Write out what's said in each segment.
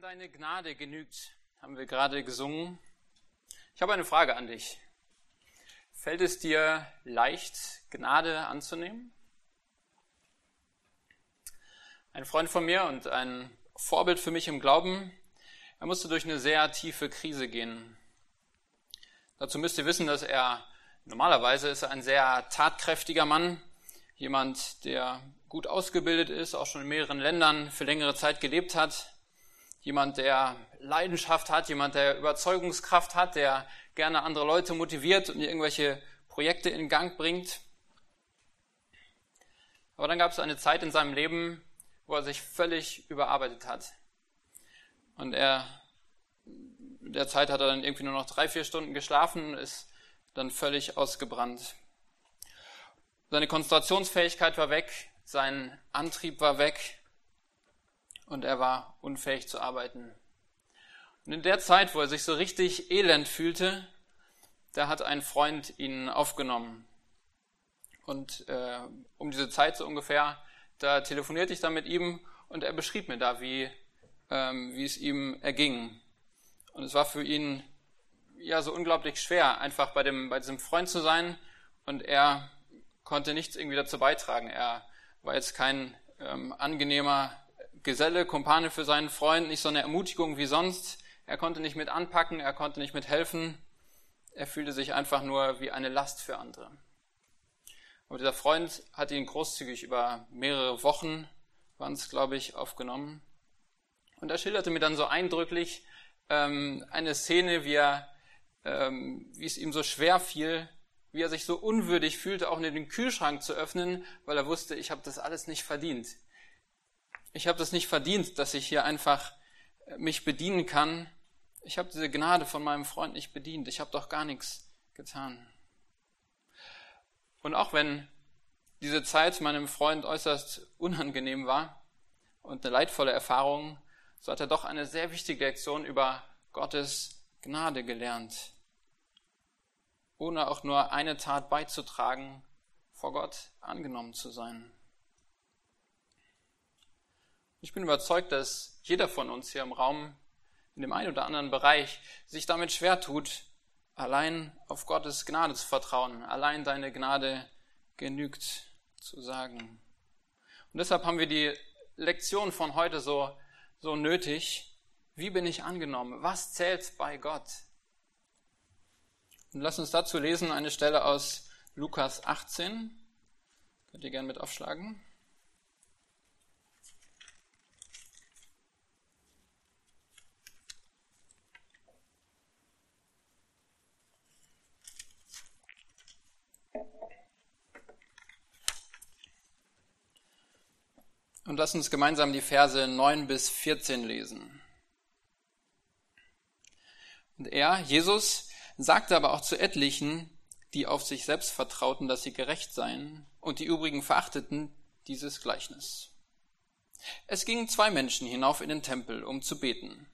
Deine Gnade genügt, haben wir gerade gesungen. Ich habe eine Frage an dich. Fällt es dir leicht, Gnade anzunehmen? Ein Freund von mir und ein Vorbild für mich im Glauben, er musste durch eine sehr tiefe Krise gehen. Dazu müsst ihr wissen, dass er normalerweise ist ein sehr tatkräftiger Mann, jemand, der gut ausgebildet ist, auch schon in mehreren Ländern für längere Zeit gelebt hat, jemand, der Leidenschaft hat, jemand, der Überzeugungskraft hat, der gerne andere Leute motiviert und irgendwelche Projekte in Gang bringt. Aber dann gab es eine Zeit in seinem Leben, wo er sich völlig überarbeitet hat. Und er, der Zeit hat er dann irgendwie nur noch drei, vier Stunden geschlafen und ist dann völlig ausgebrannt. Seine Konzentrationsfähigkeit war weg, sein Antrieb war weg und er war unfähig zu arbeiten. Und in der Zeit, wo er sich so richtig elend fühlte, da hat ein Freund ihn aufgenommen. Und äh, um diese Zeit so ungefähr, da telefonierte ich dann mit ihm und er beschrieb mir da, wie, ähm, wie es ihm erging. Und es war für ihn ja so unglaublich schwer, einfach bei, dem, bei diesem Freund zu sein und er konnte nichts irgendwie dazu beitragen. Er war jetzt kein ähm, angenehmer Geselle, Kumpane für seinen Freund, nicht so eine Ermutigung wie sonst. Er konnte nicht mit anpacken, er konnte nicht mit helfen. Er fühlte sich einfach nur wie eine Last für andere. Aber dieser Freund hat ihn großzügig über mehrere Wochen, waren es glaube ich, aufgenommen. Und er schilderte mir dann so eindrücklich ähm, eine Szene, wie, er, ähm, wie es ihm so schwer fiel, wie er sich so unwürdig fühlte, auch den Kühlschrank zu öffnen, weil er wusste, ich habe das alles nicht verdient ich habe das nicht verdient, dass ich hier einfach äh, mich bedienen kann. Ich habe diese Gnade von meinem Freund nicht bedient. Ich habe doch gar nichts getan. Und auch wenn diese Zeit meinem Freund äußerst unangenehm war und eine leidvolle Erfahrung, so hat er doch eine sehr wichtige Lektion über Gottes Gnade gelernt, ohne auch nur eine Tat beizutragen, vor Gott angenommen zu sein. Ich bin überzeugt, dass jeder von uns hier im Raum in dem einen oder anderen Bereich sich damit schwer tut, allein auf Gottes Gnade zu vertrauen, allein deine Gnade genügt zu sagen. Und deshalb haben wir die Lektion von heute so, so nötig. Wie bin ich angenommen? Was zählt bei Gott? Und lass uns dazu lesen eine Stelle aus Lukas 18. Könnt ihr gerne mit aufschlagen. Und lass uns gemeinsam die Verse 9 bis 14 lesen. Und er, Jesus, sagte aber auch zu etlichen, die auf sich selbst vertrauten, dass sie gerecht seien, und die übrigen verachteten dieses Gleichnis. Es gingen zwei Menschen hinauf in den Tempel, um zu beten.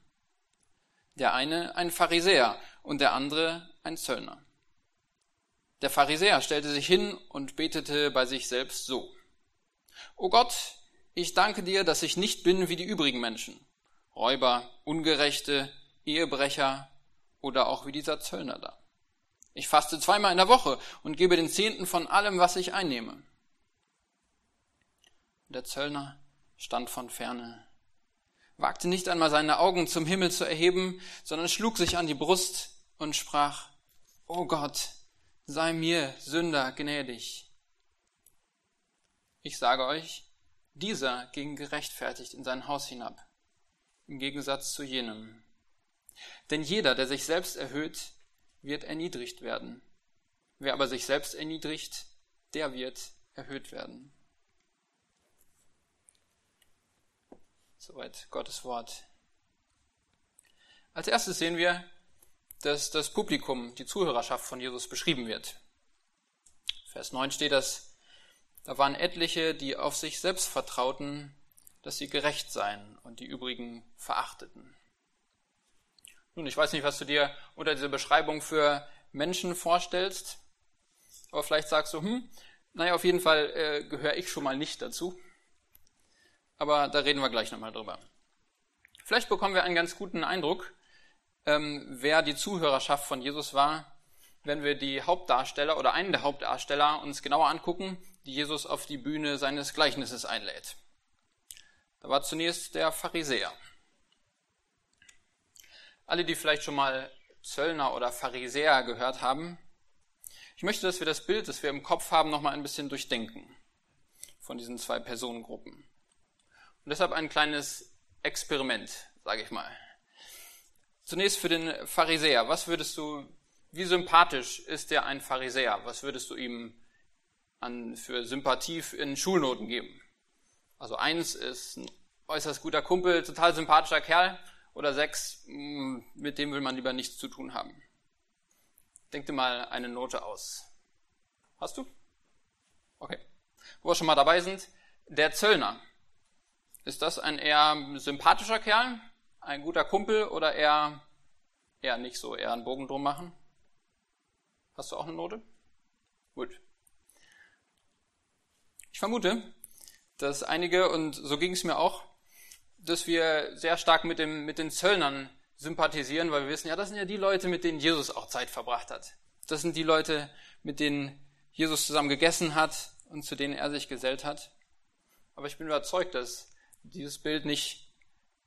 Der eine ein Pharisäer und der andere ein Zöllner. Der Pharisäer stellte sich hin und betete bei sich selbst so. O Gott, ich danke dir, dass ich nicht bin wie die übrigen Menschen, Räuber, Ungerechte, Ehebrecher oder auch wie dieser Zöllner da. Ich faste zweimal in der Woche und gebe den Zehnten von allem, was ich einnehme. Der Zöllner stand von ferne, wagte nicht einmal seine Augen zum Himmel zu erheben, sondern schlug sich an die Brust und sprach, O Gott, sei mir Sünder gnädig. Ich sage euch, dieser ging gerechtfertigt in sein Haus hinab, im Gegensatz zu jenem. Denn jeder, der sich selbst erhöht, wird erniedrigt werden. Wer aber sich selbst erniedrigt, der wird erhöht werden. Soweit Gottes Wort. Als erstes sehen wir, dass das Publikum, die Zuhörerschaft von Jesus beschrieben wird. Vers 9 steht das, da waren etliche, die auf sich selbst vertrauten, dass sie gerecht seien und die übrigen verachteten. Nun, ich weiß nicht, was du dir unter dieser Beschreibung für Menschen vorstellst, aber vielleicht sagst du, hm, naja, auf jeden Fall äh, gehöre ich schon mal nicht dazu. Aber da reden wir gleich nochmal drüber. Vielleicht bekommen wir einen ganz guten Eindruck, ähm, wer die Zuhörerschaft von Jesus war, wenn wir die Hauptdarsteller oder einen der Hauptdarsteller uns genauer angucken, die Jesus auf die Bühne seines Gleichnisses einlädt. Da war zunächst der Pharisäer. Alle, die vielleicht schon mal Zöllner oder Pharisäer gehört haben, ich möchte, dass wir das Bild, das wir im Kopf haben, nochmal ein bisschen durchdenken von diesen zwei Personengruppen. Und deshalb ein kleines Experiment, sage ich mal. Zunächst für den Pharisäer. Was würdest du, wie sympathisch ist der ein Pharisäer? Was würdest du ihm an, für Sympathie in Schulnoten geben? Also eins ist ein äußerst guter Kumpel, total sympathischer Kerl. Oder sechs, mm, mit dem will man lieber nichts zu tun haben. Denk dir mal eine Note aus. Hast du? Okay. Wo wir schon mal dabei sind, der Zöllner. Ist das ein eher sympathischer Kerl, ein guter Kumpel oder eher, eher nicht so, eher einen Bogen drum machen? Hast du auch eine Note? Gut. Ich vermute, dass einige, und so ging es mir auch, dass wir sehr stark mit, dem, mit den Zöllnern sympathisieren, weil wir wissen, ja, das sind ja die Leute, mit denen Jesus auch Zeit verbracht hat. Das sind die Leute, mit denen Jesus zusammen gegessen hat und zu denen er sich gesellt hat. Aber ich bin überzeugt, dass dieses Bild nicht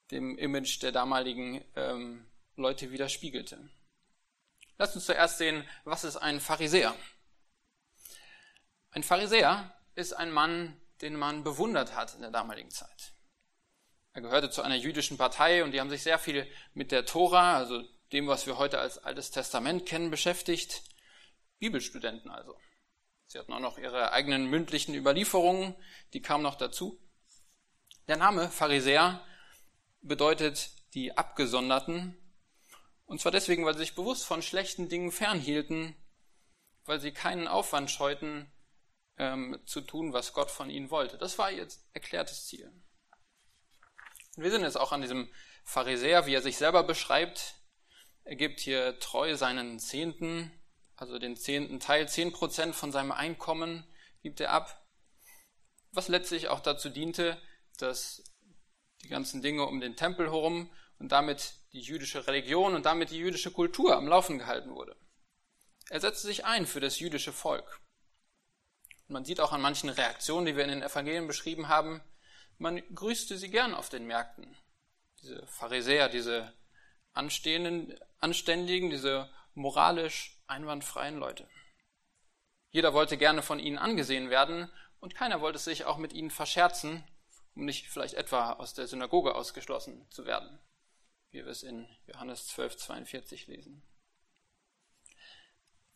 dem Image der damaligen ähm, Leute widerspiegelte. Lass uns zuerst sehen, was ist ein Pharisäer? Ein Pharisäer ist ein Mann, den man bewundert hat in der damaligen Zeit. Er gehörte zu einer jüdischen Partei und die haben sich sehr viel mit der Tora, also dem, was wir heute als Altes Testament kennen, beschäftigt. Bibelstudenten also. Sie hatten auch noch ihre eigenen mündlichen Überlieferungen, die kamen noch dazu. Der Name Pharisäer bedeutet die Abgesonderten. Und zwar deswegen, weil sie sich bewusst von schlechten Dingen fernhielten, weil sie keinen Aufwand scheuten, ähm, zu tun, was Gott von ihnen wollte. Das war ihr erklärtes Ziel. Und wir sind jetzt auch an diesem Pharisäer, wie er sich selber beschreibt. Er gibt hier treu seinen Zehnten, also den zehnten Teil, zehn Prozent von seinem Einkommen gibt er ab, was letztlich auch dazu diente, dass die ganzen Dinge um den Tempel herum und damit die jüdische Religion und damit die jüdische Kultur am Laufen gehalten wurde. Er setzte sich ein für das jüdische Volk. Man sieht auch an manchen Reaktionen, die wir in den Evangelien beschrieben haben, man grüßte sie gern auf den Märkten. Diese Pharisäer, diese anstehenden, anständigen, diese moralisch einwandfreien Leute. Jeder wollte gerne von ihnen angesehen werden und keiner wollte sich auch mit ihnen verscherzen um nicht vielleicht etwa aus der Synagoge ausgeschlossen zu werden, wie wir es in Johannes 12, 42 lesen.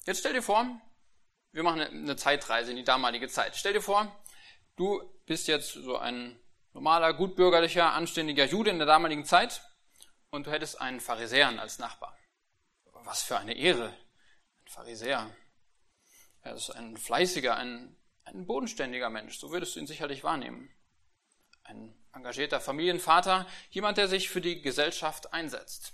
Jetzt stell dir vor, wir machen eine Zeitreise in die damalige Zeit. Stell dir vor, du bist jetzt so ein normaler, gutbürgerlicher, anständiger Jude in der damaligen Zeit und du hättest einen Pharisäern als Nachbar. Was für eine Ehre. Ein Pharisäer. Er ist ein fleißiger, ein, ein bodenständiger Mensch. So würdest du ihn sicherlich wahrnehmen ein engagierter Familienvater, jemand, der sich für die Gesellschaft einsetzt.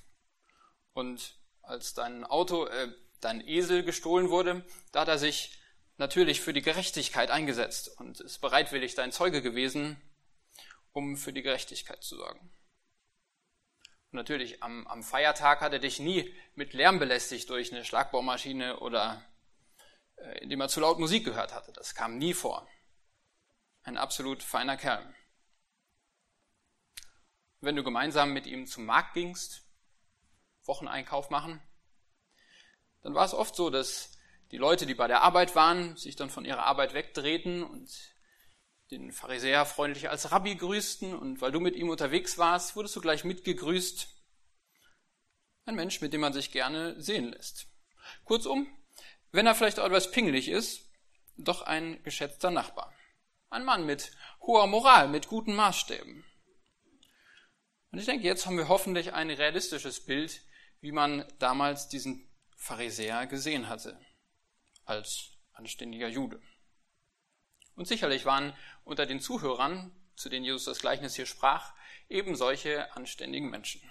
Und als dein Auto, äh, dein Esel gestohlen wurde, da hat er sich natürlich für die Gerechtigkeit eingesetzt und ist bereitwillig dein Zeuge gewesen, um für die Gerechtigkeit zu sorgen. Und natürlich, am, am Feiertag hat er dich nie mit Lärm belästigt durch eine Schlagbaumaschine oder äh, indem er zu laut Musik gehört hatte. Das kam nie vor. Ein absolut feiner Kerl wenn du gemeinsam mit ihm zum Markt gingst, Wocheneinkauf machen, dann war es oft so, dass die Leute, die bei der Arbeit waren, sich dann von ihrer Arbeit wegdrehten und den Pharisäer freundlich als Rabbi grüßten und weil du mit ihm unterwegs warst, wurdest du gleich mitgegrüßt. Ein Mensch, mit dem man sich gerne sehen lässt. Kurzum, wenn er vielleicht auch etwas pingelig ist, doch ein geschätzter Nachbar. Ein Mann mit hoher Moral, mit guten Maßstäben. Und ich denke, jetzt haben wir hoffentlich ein realistisches Bild, wie man damals diesen Pharisäer gesehen hatte, als anständiger Jude. Und sicherlich waren unter den Zuhörern, zu denen Jesus das Gleichnis hier sprach, eben solche anständigen Menschen.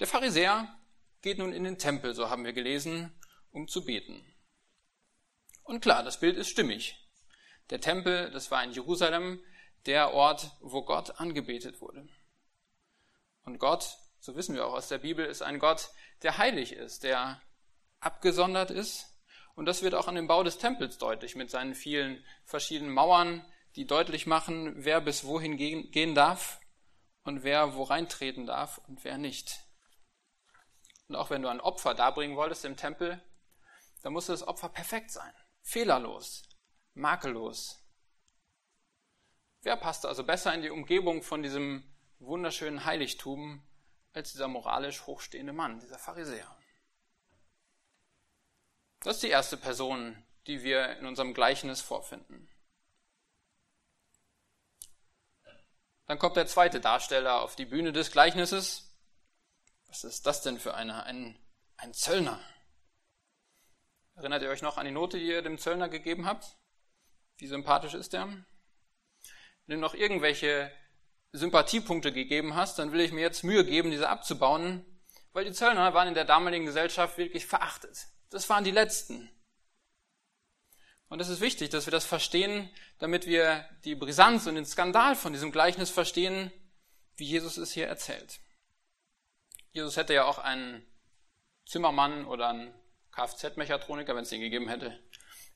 Der Pharisäer geht nun in den Tempel, so haben wir gelesen, um zu beten. Und klar, das Bild ist stimmig. Der Tempel, das war in Jerusalem der Ort, wo Gott angebetet wurde. Und Gott, so wissen wir auch aus der Bibel, ist ein Gott, der heilig ist, der abgesondert ist. Und das wird auch an dem Bau des Tempels deutlich mit seinen vielen verschiedenen Mauern, die deutlich machen, wer bis wohin gehen darf und wer wo reintreten darf und wer nicht. Und auch wenn du ein Opfer darbringen wolltest im Tempel, dann musste das Opfer perfekt sein, fehlerlos, makellos. Wer passte also besser in die Umgebung von diesem wunderschönen Heiligtum als dieser moralisch hochstehende Mann, dieser Pharisäer? Das ist die erste Person, die wir in unserem Gleichnis vorfinden. Dann kommt der zweite Darsteller auf die Bühne des Gleichnisses. Was ist das denn für einer? Ein, ein Zöllner. Erinnert ihr euch noch an die Note, die ihr dem Zöllner gegeben habt? Wie sympathisch ist? Wenn du noch irgendwelche Sympathiepunkte gegeben hast, dann will ich mir jetzt Mühe geben, diese abzubauen, weil die Zöllner waren in der damaligen Gesellschaft wirklich verachtet. Das waren die Letzten. Und es ist wichtig, dass wir das verstehen, damit wir die Brisanz und den Skandal von diesem Gleichnis verstehen, wie Jesus es hier erzählt. Jesus hätte ja auch einen Zimmermann oder einen Kfz-Mechatroniker, wenn es den gegeben hätte,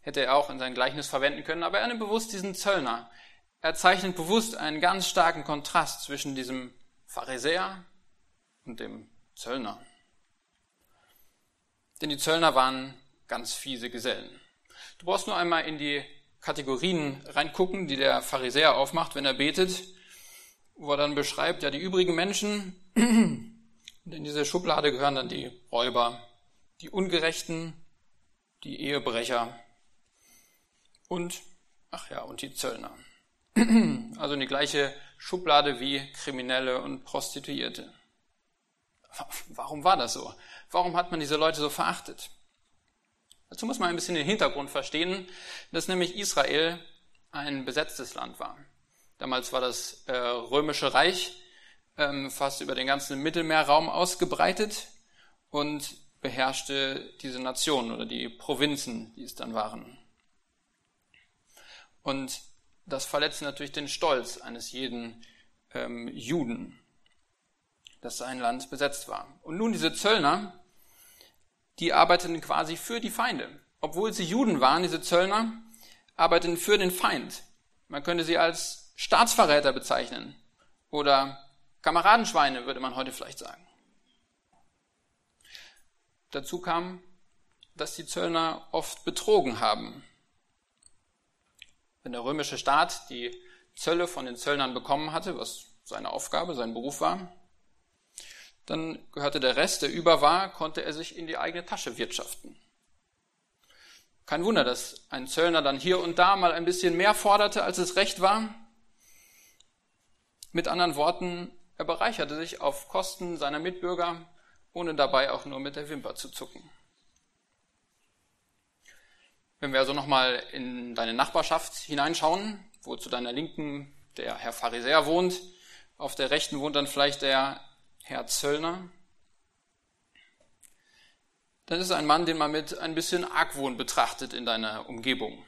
hätte er auch in sein Gleichnis verwenden können, aber er nimmt bewusst diesen Zöllner. Er zeichnet bewusst einen ganz starken Kontrast zwischen diesem Pharisäer und dem Zöllner. Denn die Zöllner waren ganz fiese Gesellen. Du brauchst nur einmal in die Kategorien reingucken, die der Pharisäer aufmacht, wenn er betet, wo er dann beschreibt, ja, die übrigen Menschen, und in diese Schublade gehören dann die Räuber, die Ungerechten, die Ehebrecher und, ach ja, und die Zöllner. Also in die gleiche Schublade wie Kriminelle und Prostituierte. Warum war das so? Warum hat man diese Leute so verachtet? Dazu muss man ein bisschen den Hintergrund verstehen, dass nämlich Israel ein besetztes Land war. Damals war das äh, römische Reich ähm, fast über den ganzen Mittelmeerraum ausgebreitet und beherrschte diese Nation oder die Provinzen, die es dann waren. Und das verletzte natürlich den Stolz eines jeden ähm, Juden, dass sein Land besetzt war. Und nun diese Zöllner, die arbeiteten quasi für die Feinde. Obwohl sie Juden waren, diese Zöllner, arbeiteten für den Feind. Man könnte sie als Staatsverräter bezeichnen oder Kameradenschweine, würde man heute vielleicht sagen. Dazu kam, dass die Zöllner oft betrogen haben. Wenn der römische Staat die Zölle von den Zöllnern bekommen hatte, was seine Aufgabe, sein Beruf war, dann gehörte der Rest, der über war, konnte er sich in die eigene Tasche wirtschaften. Kein Wunder, dass ein Zöllner dann hier und da mal ein bisschen mehr forderte, als es recht war. Mit anderen Worten, er bereicherte sich auf Kosten seiner Mitbürger, ohne dabei auch nur mit der Wimper zu zucken. Wenn wir also nochmal in deine Nachbarschaft hineinschauen, wo zu deiner Linken der Herr Pharisäer wohnt, auf der Rechten wohnt dann vielleicht der Herr Zöllner, dann ist ein Mann, den man mit ein bisschen Argwohn betrachtet in deiner Umgebung.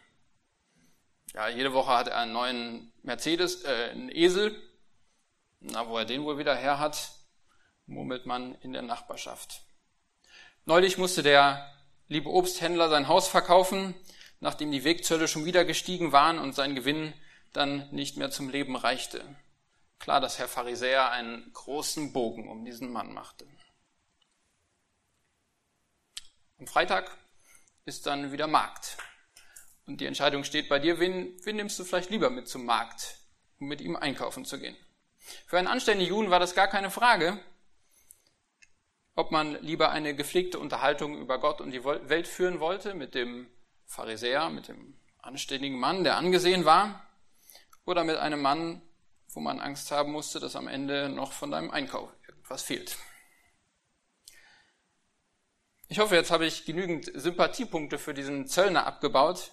Ja, jede Woche hat er einen neuen Mercedes, äh, einen Esel. Na, wo er den wohl wieder her hat, murmelt man in der Nachbarschaft. Neulich musste der liebe Obsthändler sein Haus verkaufen, nachdem die Wegzölle schon wieder gestiegen waren und sein Gewinn dann nicht mehr zum Leben reichte. Klar, dass Herr Pharisäer einen großen Bogen um diesen Mann machte. Am Freitag ist dann wieder Markt. Und die Entscheidung steht bei dir, wen, wen nimmst du vielleicht lieber mit zum Markt, um mit ihm einkaufen zu gehen? Für einen anständigen Juden war das gar keine Frage, ob man lieber eine gepflegte Unterhaltung über Gott und die Welt führen wollte mit dem Pharisäer, mit dem anständigen Mann, der angesehen war, oder mit einem Mann, wo man Angst haben musste, dass am Ende noch von deinem Einkauf irgendwas fehlt. Ich hoffe, jetzt habe ich genügend Sympathiepunkte für diesen Zöllner abgebaut,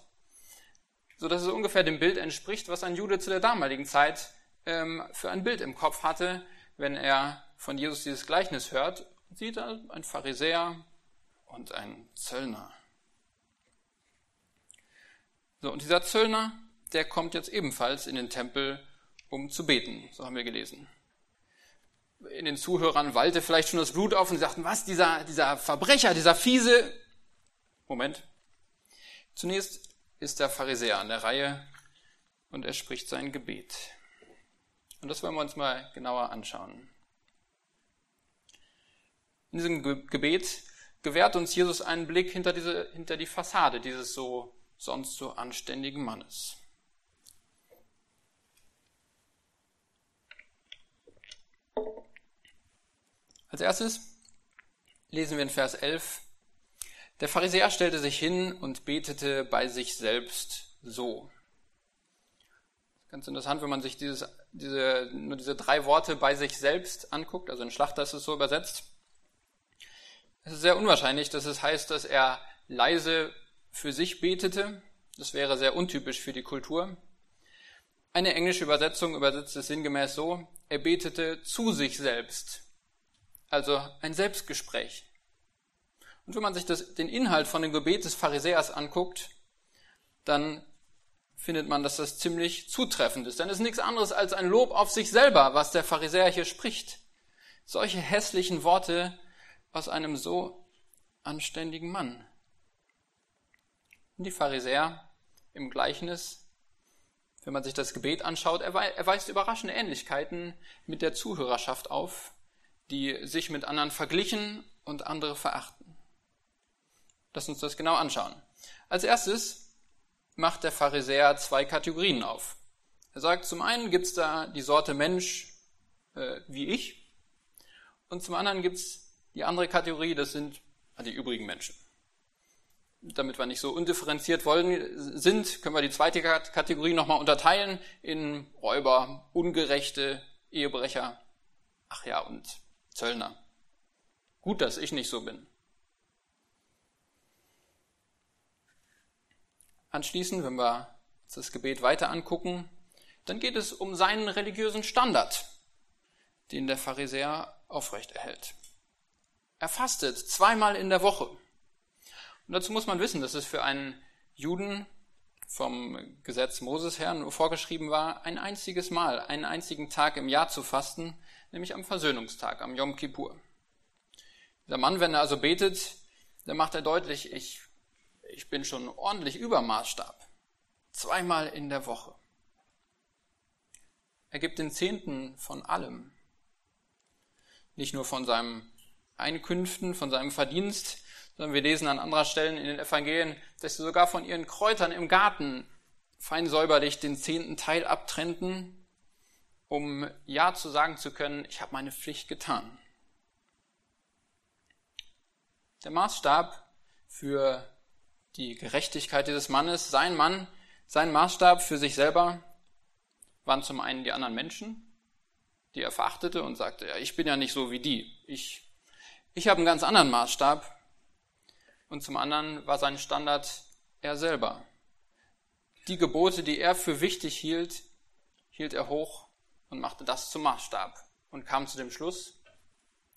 so dass es ungefähr dem Bild entspricht, was ein Jude zu der damaligen Zeit ähm, für ein Bild im Kopf hatte, wenn er von Jesus dieses Gleichnis hört. Sieht er ein Pharisäer und ein Zöllner. So, und dieser Zöllner, der kommt jetzt ebenfalls in den Tempel um zu beten. So haben wir gelesen. in den Zuhörern wallte vielleicht schon das Blut auf und sie sagten, was, dieser, dieser Verbrecher, dieser fiese. Moment. Zunächst ist der Pharisäer an der Reihe und er spricht sein Gebet. Und das wollen wir uns mal genauer anschauen. In diesem Gebet gewährt uns Jesus einen Blick hinter, diese, hinter die Fassade dieses so sonst so anständigen Mannes. Als erstes lesen wir in Vers 11, der Pharisäer stellte sich hin und betete bei sich selbst so. Ganz interessant, wenn man sich dieses, diese, nur diese drei Worte bei sich selbst anguckt, also in Schlachter ist es so übersetzt. Es ist sehr unwahrscheinlich, dass es heißt, dass er leise für sich betete. Das wäre sehr untypisch für die Kultur. Eine englische Übersetzung übersetzt es sinngemäß so, er betete zu sich selbst. Also ein Selbstgespräch. Und wenn man sich das, den Inhalt von dem Gebet des Pharisäers anguckt, dann findet man, dass das ziemlich zutreffend ist. Denn es ist nichts anderes als ein Lob auf sich selber, was der Pharisäer hier spricht. Solche hässlichen Worte aus einem so anständigen Mann. Und die Pharisäer im Gleichnis, wenn man sich das Gebet anschaut, er weist überraschende Ähnlichkeiten mit der Zuhörerschaft auf, die sich mit anderen verglichen und andere verachten. Lass uns das genau anschauen. Als erstes macht der Pharisäer zwei Kategorien auf. Er sagt, zum einen gibt's da die Sorte Mensch äh, wie ich und zum anderen gibt's die andere Kategorie, das sind die übrigen Menschen. Damit wir nicht so undifferenziert wollen, sind, können wir die zweite Kategorie nochmal unterteilen in Räuber, Ungerechte, Ehebrecher, ach ja, und Zöllner. Gut, dass ich nicht so bin. Anschließend, wenn wir uns das Gebet weiter angucken, dann geht es um seinen religiösen Standard, den der Pharisäer aufrechterhält. Er fastet zweimal in der Woche. Und dazu muss man wissen, dass es für einen Juden vom Gesetz Moses her nur vorgeschrieben war, ein einziges Mal, einen einzigen Tag im Jahr zu fasten, nämlich am Versöhnungstag, am Yom Kippur. Der Mann, wenn er also betet, dann macht er deutlich, ich, ich bin schon ordentlich über Maßstab. Zweimal in der Woche. Er gibt den Zehnten von allem. Nicht nur von seinen Einkünften, von seinem Verdienst, sondern wir lesen an anderer Stellen in den Evangelien, dass sie sogar von ihren Kräutern im Garten fein säuberlich den zehnten Teil abtrennten um Ja zu sagen zu können, ich habe meine Pflicht getan. Der Maßstab für die Gerechtigkeit dieses Mannes, sein Mann, sein Maßstab für sich selber, waren zum einen die anderen Menschen, die er verachtete und sagte, ja, ich bin ja nicht so wie die. Ich, ich habe einen ganz anderen Maßstab. Und zum anderen war sein Standard er selber. Die Gebote, die er für wichtig hielt, hielt er hoch und machte das zum Maßstab und kam zu dem Schluss,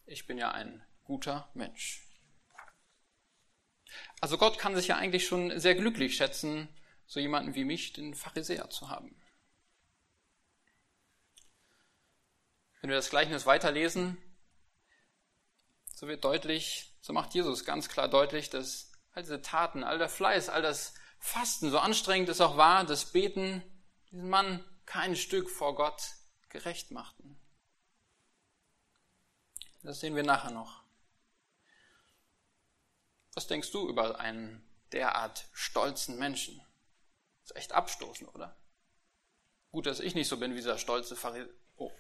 ich bin ja ein guter Mensch. Also Gott kann sich ja eigentlich schon sehr glücklich schätzen, so jemanden wie mich, den Pharisäer zu haben. Wenn wir das Gleichnis weiterlesen, so wird deutlich, so macht Jesus ganz klar deutlich, dass all diese Taten, all der Fleiß, all das Fasten, so anstrengend es auch war, das Beten, diesen Mann kein Stück vor Gott gerecht machten. Das sehen wir nachher noch. Was denkst du über einen derart stolzen Menschen? Ist echt abstoßend, oder? Gut, dass ich nicht so bin wie dieser stolze Pharisäer. Oh.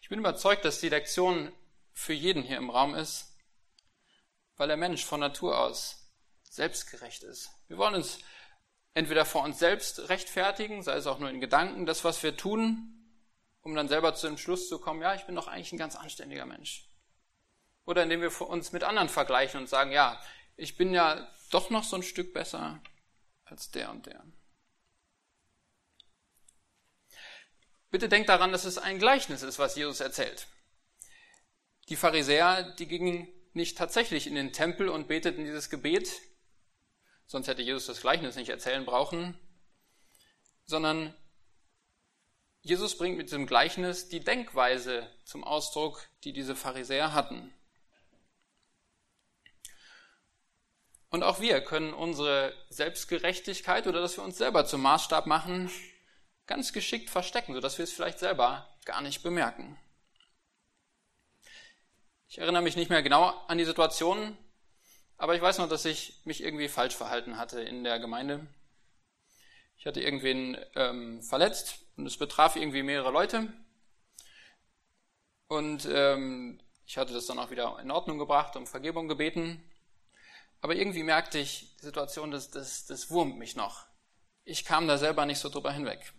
Ich bin überzeugt, dass die Lektion für jeden hier im Raum ist, weil der Mensch von Natur aus selbstgerecht ist. Wir wollen uns entweder vor uns selbst rechtfertigen, sei es auch nur in Gedanken, das, was wir tun, um dann selber zu dem Schluss zu kommen, ja, ich bin doch eigentlich ein ganz anständiger Mensch. Oder indem wir uns mit anderen vergleichen und sagen, ja, ich bin ja doch noch so ein Stück besser als der und der. Bitte denkt daran, dass es ein Gleichnis ist, was Jesus erzählt. Die Pharisäer, die gingen nicht tatsächlich in den Tempel und beteten dieses Gebet, sonst hätte Jesus das Gleichnis nicht erzählen brauchen, sondern Jesus bringt mit diesem Gleichnis die Denkweise zum Ausdruck, die diese Pharisäer hatten. Und auch wir können unsere Selbstgerechtigkeit oder dass wir uns selber zum Maßstab machen, ganz geschickt verstecken, sodass wir es vielleicht selber gar nicht bemerken. Ich erinnere mich nicht mehr genau an die Situation, aber ich weiß noch, dass ich mich irgendwie falsch verhalten hatte in der Gemeinde. Ich hatte irgendwen ähm, verletzt und es betraf irgendwie mehrere Leute. Und ähm, ich hatte das dann auch wieder in Ordnung gebracht, um Vergebung gebeten. Aber irgendwie merkte ich, die Situation, das, das, das wurmt mich noch. Ich kam da selber nicht so drüber hinweg.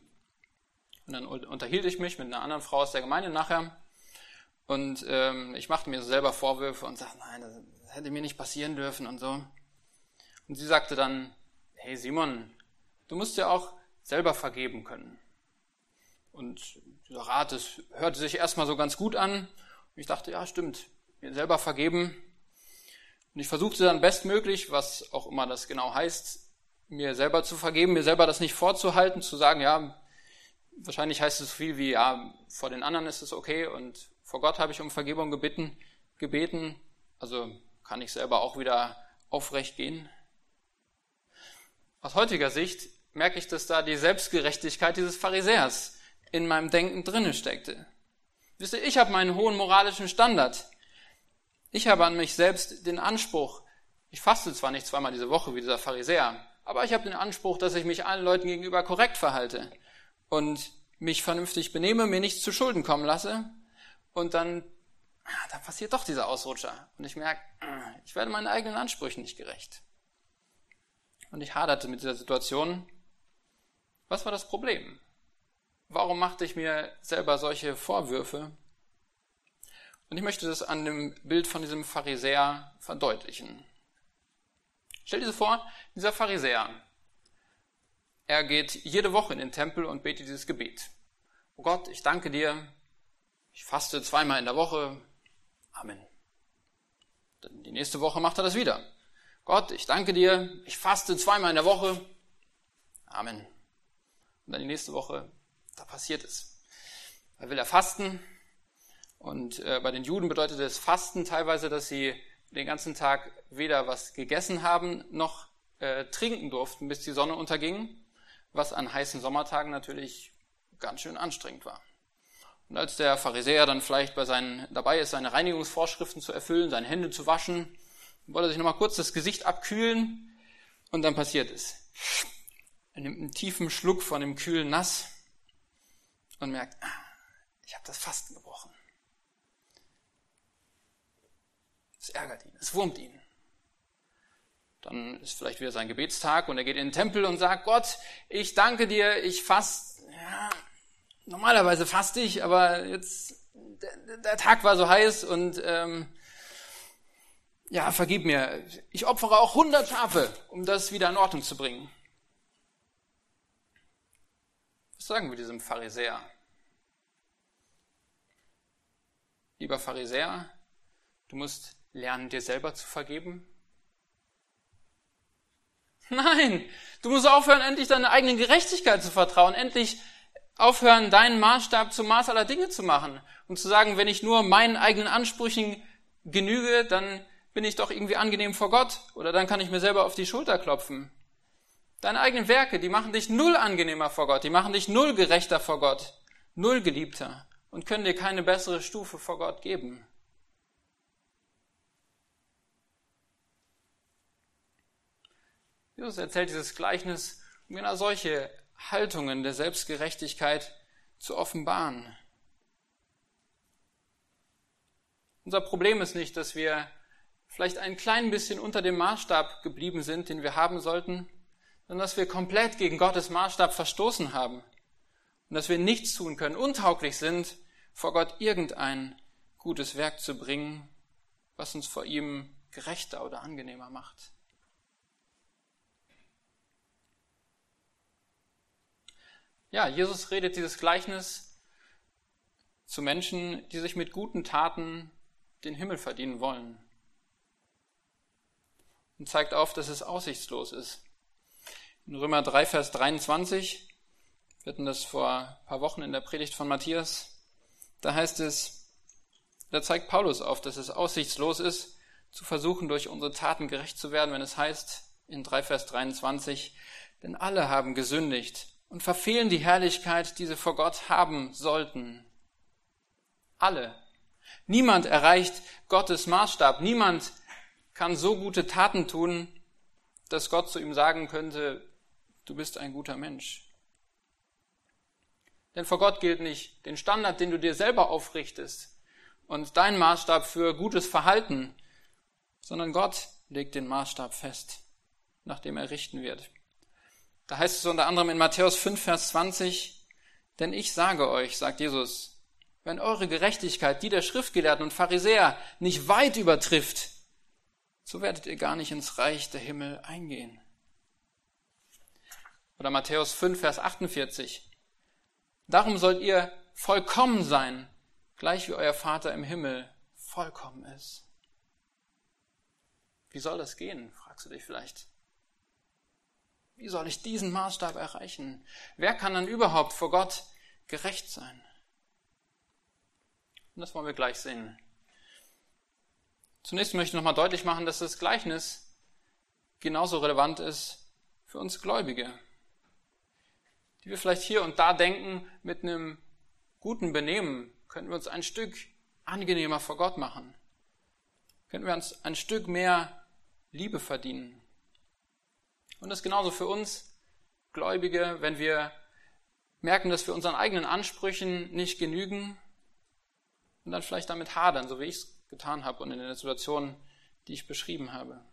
Und dann unterhielt ich mich mit einer anderen Frau aus der Gemeinde nachher. Und ähm, ich machte mir selber Vorwürfe und sagte, nein, das hätte mir nicht passieren dürfen und so. Und sie sagte dann, hey Simon, du musst ja auch selber vergeben können. Und dieser Rat, das hörte sich erstmal so ganz gut an. Und ich dachte, ja, stimmt, mir selber vergeben, und ich versuchte dann bestmöglich, was auch immer das genau heißt, mir selber zu vergeben, mir selber das nicht vorzuhalten, zu sagen, ja, wahrscheinlich heißt es so viel wie, ja, vor den anderen ist es okay und vor Gott habe ich um Vergebung gebeten, gebeten, also kann ich selber auch wieder aufrecht gehen. Aus heutiger Sicht merke ich, dass da die Selbstgerechtigkeit dieses Pharisäers in meinem Denken drinne steckte. Wisst ihr, ich habe meinen hohen moralischen Standard. Ich habe an mich selbst den Anspruch, ich faste zwar nicht zweimal diese Woche wie dieser Pharisäer, aber ich habe den Anspruch, dass ich mich allen Leuten gegenüber korrekt verhalte und mich vernünftig benehme, mir nichts zu Schulden kommen lasse und dann, ah, da passiert doch dieser Ausrutscher und ich merke, ah, ich werde meinen eigenen Ansprüchen nicht gerecht. Und ich haderte mit dieser Situation. Was war das Problem? Warum machte ich mir selber solche Vorwürfe? Und ich möchte das an dem Bild von diesem Pharisäer verdeutlichen. Stell dir vor, dieser Pharisäer, er geht jede Woche in den Tempel und betet dieses Gebet. Oh Gott, ich danke dir, ich faste zweimal in der Woche. Amen. Dann die nächste Woche macht er das wieder. Gott, ich danke dir, ich faste zweimal in der Woche. Amen. Und dann die nächste Woche, da passiert es. Da will er fasten, und äh, bei den Juden bedeutet das Fasten teilweise, dass sie den ganzen Tag weder was gegessen haben noch äh, trinken durften, bis die Sonne unterging, was an heißen Sommertagen natürlich ganz schön anstrengend war. Und als der Pharisäer dann vielleicht bei seinen, dabei ist, seine Reinigungsvorschriften zu erfüllen, seine Hände zu waschen, wollte er sich nochmal kurz das Gesicht abkühlen und dann passiert es. Er nimmt einen tiefen Schluck von dem kühlen Nass und merkt, ah, ich habe das Fasten gebrochen. Es ärgert ihn, es wurmt ihn. Dann ist vielleicht wieder sein Gebetstag und er geht in den Tempel und sagt, Gott, ich danke dir, ich fast, ja, normalerweise faste ich, aber jetzt, der, der Tag war so heiß und ähm, ja, vergib mir. Ich opfere auch 100 Schafe, um das wieder in Ordnung zu bringen. Was sagen wir diesem Pharisäer? Lieber Pharisäer, du musst lernen, dir selber zu vergeben? Nein, du musst aufhören, endlich deiner eigenen Gerechtigkeit zu vertrauen, endlich aufhören, deinen Maßstab zum Maß aller Dinge zu machen und zu sagen, wenn ich nur meinen eigenen Ansprüchen genüge, dann bin ich doch irgendwie angenehm vor Gott oder dann kann ich mir selber auf die Schulter klopfen. Deine eigenen Werke, die machen dich null angenehmer vor Gott, die machen dich null gerechter vor Gott, null geliebter und können dir keine bessere Stufe vor Gott geben. Jesus erzählt dieses Gleichnis, um genau solche Haltungen der Selbstgerechtigkeit zu offenbaren. Unser Problem ist nicht, dass wir vielleicht ein klein bisschen unter dem Maßstab geblieben sind, den wir haben sollten, sondern dass wir komplett gegen Gottes Maßstab verstoßen haben und dass wir nichts tun können, untauglich sind, vor Gott irgendein gutes Werk zu bringen, was uns vor ihm gerechter oder angenehmer macht. Ja, Jesus redet dieses Gleichnis zu Menschen, die sich mit guten Taten den Himmel verdienen wollen. Und zeigt auf, dass es aussichtslos ist. In Römer 3, Vers 23, Wir hatten das vor ein paar Wochen in der Predigt von Matthias. Da heißt es, da zeigt Paulus auf, dass es aussichtslos ist, zu versuchen, durch unsere Taten gerecht zu werden, wenn es heißt in 3 Vers 23, denn alle haben gesündigt und verfehlen die Herrlichkeit, die sie vor Gott haben sollten. Alle. Niemand erreicht Gottes Maßstab. Niemand kann so gute Taten tun, dass Gott zu ihm sagen könnte, du bist ein guter Mensch. Denn vor Gott gilt nicht den Standard, den du dir selber aufrichtest und dein Maßstab für gutes Verhalten, sondern Gott legt den Maßstab fest, nach dem er richten wird. Da heißt es unter anderem in Matthäus 5, Vers 20, denn ich sage euch, sagt Jesus, wenn eure Gerechtigkeit die der Schriftgelehrten und Pharisäer nicht weit übertrifft, so werdet ihr gar nicht ins Reich der Himmel eingehen. Oder Matthäus 5, Vers 48. Darum sollt ihr vollkommen sein, gleich wie euer Vater im Himmel vollkommen ist. Wie soll das gehen, fragst du dich vielleicht. Wie soll ich diesen Maßstab erreichen? Wer kann dann überhaupt vor Gott gerecht sein? Und das wollen wir gleich sehen. Zunächst möchte ich nochmal deutlich machen, dass das Gleichnis genauso relevant ist für uns Gläubige, die wir vielleicht hier und da denken, mit einem guten Benehmen könnten wir uns ein Stück angenehmer vor Gott machen, könnten wir uns ein Stück mehr Liebe verdienen. Und das ist genauso für uns Gläubige, wenn wir merken, dass wir unseren eigenen Ansprüchen nicht genügen und dann vielleicht damit hadern, so wie ich es getan habe und in der Situation, die ich beschrieben habe.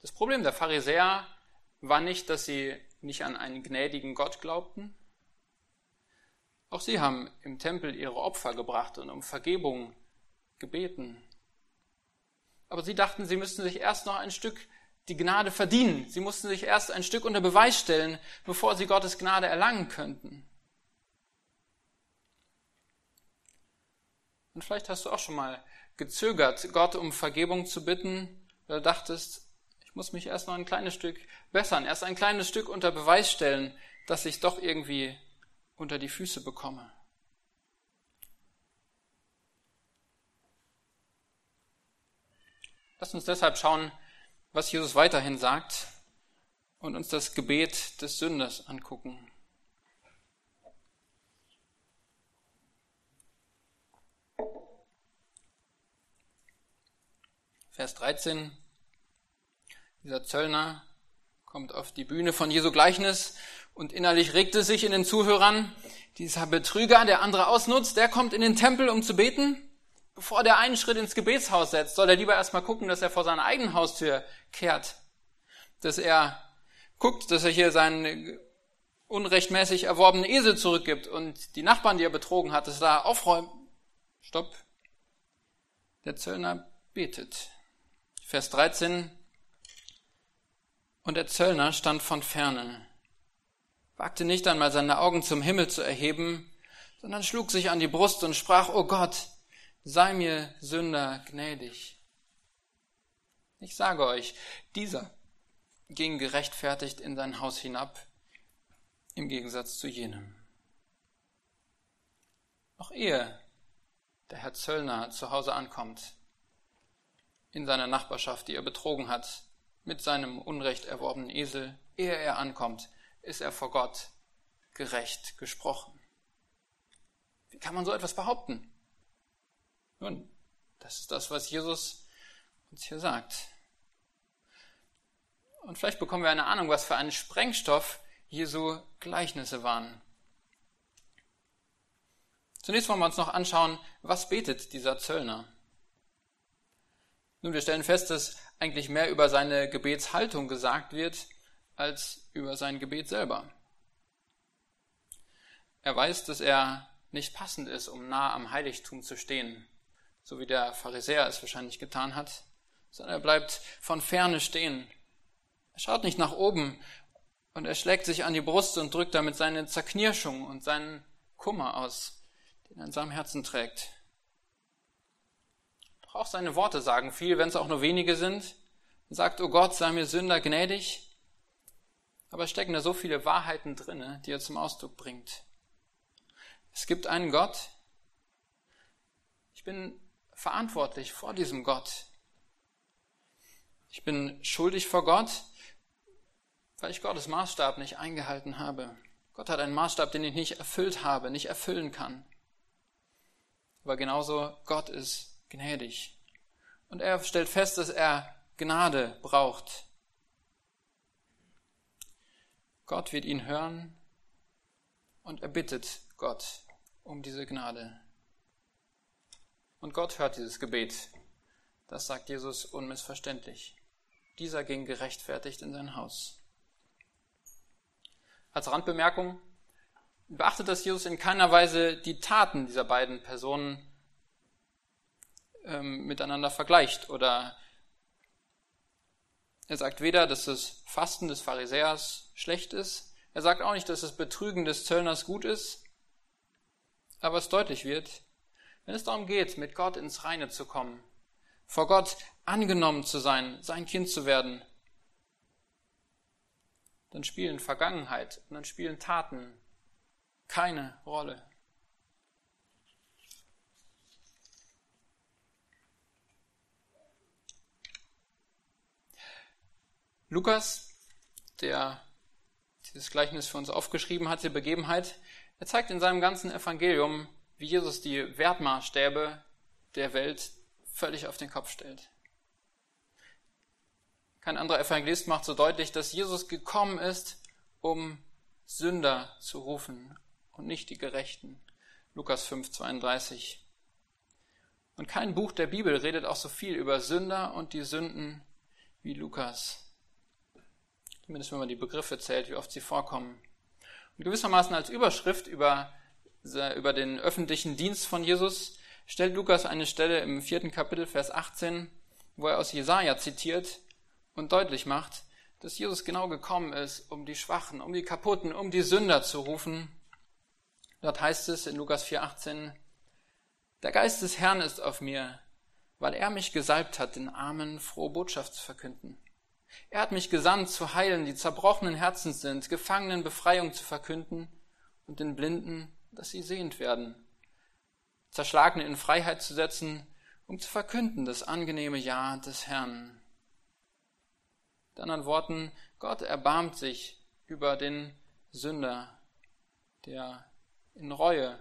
Das Problem der Pharisäer war nicht, dass sie nicht an einen gnädigen Gott glaubten. Auch sie haben im Tempel ihre Opfer gebracht und um Vergebung gebeten. Aber sie dachten, sie müssten sich erst noch ein Stück die Gnade verdienen. Sie mussten sich erst ein Stück unter Beweis stellen, bevor sie Gottes Gnade erlangen könnten. Und vielleicht hast du auch schon mal gezögert, Gott um Vergebung zu bitten, du dachtest, ich muss mich erst noch ein kleines Stück bessern, erst ein kleines Stück unter Beweis stellen, dass ich doch irgendwie unter die Füße bekomme. Lass uns deshalb schauen, was Jesus weiterhin sagt und uns das Gebet des Sünders angucken. Vers 13. Dieser Zöllner kommt auf die Bühne von Jesu Gleichnis und innerlich regt es sich in den Zuhörern. Dieser Betrüger, der andere ausnutzt, der kommt in den Tempel, um zu beten. Bevor der einen Schritt ins Gebetshaus setzt, soll er lieber erstmal gucken, dass er vor seiner eigenen Haustür kehrt. Dass er guckt, dass er hier seinen unrechtmäßig erworbenen Esel zurückgibt und die Nachbarn, die er betrogen hat, dass er da aufräumt. Stopp. Der Zöllner betet. Vers 13. Und der Zöllner stand von ferne, wagte nicht einmal seine Augen zum Himmel zu erheben, sondern schlug sich an die Brust und sprach, O Gott, sei mir Sünder gnädig. Ich sage euch, dieser ging gerechtfertigt in sein Haus hinab, im Gegensatz zu jenem. Noch ehe der Herr Zöllner zu Hause ankommt, in seiner Nachbarschaft, die er betrogen hat, mit seinem unrecht erworbenen Esel, ehe er ankommt, ist er vor Gott gerecht gesprochen. Wie kann man so etwas behaupten? Nun, das ist das, was Jesus uns hier sagt. Und vielleicht bekommen wir eine Ahnung, was für einen Sprengstoff Jesu Gleichnisse waren. Zunächst wollen wir uns noch anschauen, was betet dieser Zöllner. Nun, wir stellen fest, dass eigentlich mehr über seine Gebetshaltung gesagt wird, als über sein Gebet selber. Er weiß, dass er nicht passend ist, um nah am Heiligtum zu stehen, so wie der Pharisäer es wahrscheinlich getan hat, sondern er bleibt von ferne stehen. Er schaut nicht nach oben und er schlägt sich an die Brust und drückt damit seine Zerknirschung und seinen Kummer aus, den er in seinem Herzen trägt. Doch auch seine Worte sagen viel, wenn es auch nur wenige sind. und sagt, oh Gott, sei mir Sünder gnädig. Aber stecken da so viele Wahrheiten drinne, die er zum Ausdruck bringt. Es gibt einen Gott. Ich bin verantwortlich vor diesem Gott. Ich bin schuldig vor Gott, weil ich Gottes Maßstab nicht eingehalten habe. Gott hat einen Maßstab, den ich nicht erfüllt habe, nicht erfüllen kann. Aber genauso Gott ist gnädig. Und er stellt fest, dass er Gnade braucht. Gott wird ihn hören und er bittet Gott um diese Gnade. Und Gott hört dieses Gebet. Das sagt Jesus unmissverständlich. Dieser ging gerechtfertigt in sein Haus. Als Randbemerkung, beachtet, dass Jesus in keiner Weise die Taten dieser beiden Personen ähm, miteinander vergleicht oder er sagt weder, dass das Fasten des Pharisäers schlecht ist, er sagt auch nicht, dass das Betrügen des Zöllners gut ist, aber es deutlich wird, wenn es darum geht, mit Gott ins Reine zu kommen, vor Gott angenommen zu sein, sein Kind zu werden, dann spielen Vergangenheit und dann spielen Taten keine Rolle. Lukas, der dieses Gleichnis für uns aufgeschrieben hat, die Begebenheit, er zeigt in seinem ganzen Evangelium, wie Jesus die Wertmaßstäbe der Welt völlig auf den Kopf stellt. Kein anderer Evangelist macht so deutlich, dass Jesus gekommen ist, um Sünder zu rufen und nicht die Gerechten. Lukas 5, 32. Und kein Buch der Bibel redet auch so viel über Sünder und die Sünden wie Lukas. Zumindest wenn man die Begriffe zählt, wie oft sie vorkommen. Und gewissermaßen als Überschrift über, über den öffentlichen Dienst von Jesus stellt Lukas eine Stelle im vierten Kapitel, Vers 18, wo er aus Jesaja zitiert, und deutlich macht, dass Jesus genau gekommen ist, um die Schwachen, um die Kaputten, um die Sünder zu rufen. Dort heißt es in Lukas 4,18, der Geist des Herrn ist auf mir, weil er mich gesalbt hat, den Armen frohe Botschaft zu verkünden. Er hat mich gesandt, zu heilen, die zerbrochenen Herzens sind, Gefangenen Befreiung zu verkünden und den Blinden, dass sie sehend werden, Zerschlagene in Freiheit zu setzen, um zu verkünden das angenehme Ja des Herrn. Mit anderen Worten, Gott erbarmt sich über den Sünder, der in Reue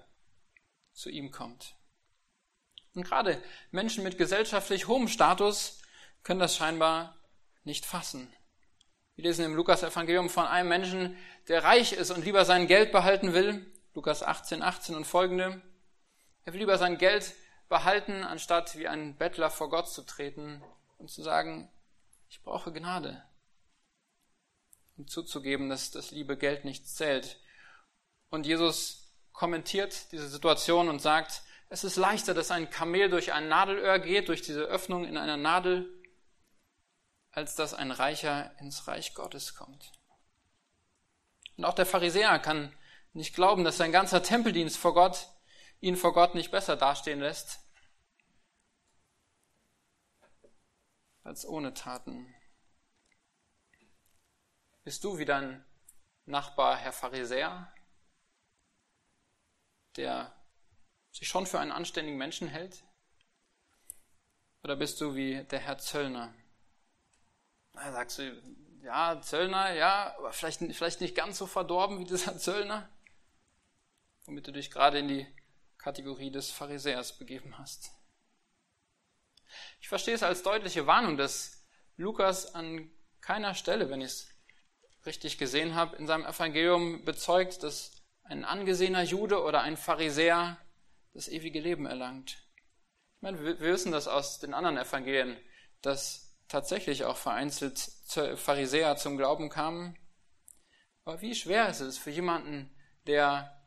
zu ihm kommt. Und gerade Menschen mit gesellschaftlich hohem Status können das scheinbar nicht fassen. Wir lesen im Lukas-Evangelium von einem Menschen, der reich ist und lieber sein Geld behalten will. Lukas 18, 18 und folgende. Er will lieber sein Geld behalten, anstatt wie ein Bettler vor Gott zu treten und zu sagen, ich brauche Gnade um zuzugeben, dass das liebe Geld nichts zählt. Und Jesus kommentiert diese Situation und sagt, es ist leichter, dass ein Kamel durch ein Nadelöhr geht, durch diese Öffnung in einer Nadel, als dass ein Reicher ins Reich Gottes kommt. Und auch der Pharisäer kann nicht glauben, dass sein ganzer Tempeldienst vor Gott ihn vor Gott nicht besser dastehen lässt als ohne Taten. Bist du wie dein Nachbar Herr Pharisäer, der sich schon für einen anständigen Menschen hält? Oder bist du wie der Herr Zöllner? Da sagst du, ja, Zöllner, ja, aber vielleicht, vielleicht nicht ganz so verdorben wie dieser Zöllner, womit du dich gerade in die Kategorie des Pharisäers begeben hast. Ich verstehe es als deutliche Warnung, dass Lukas an keiner Stelle, wenn ich es richtig gesehen habe, in seinem Evangelium bezeugt, dass ein angesehener Jude oder ein Pharisäer das ewige Leben erlangt. Ich meine, wir wissen das aus den anderen Evangelien, dass tatsächlich auch vereinzelt Pharisäer zum Glauben kamen. Aber wie schwer ist es für jemanden, der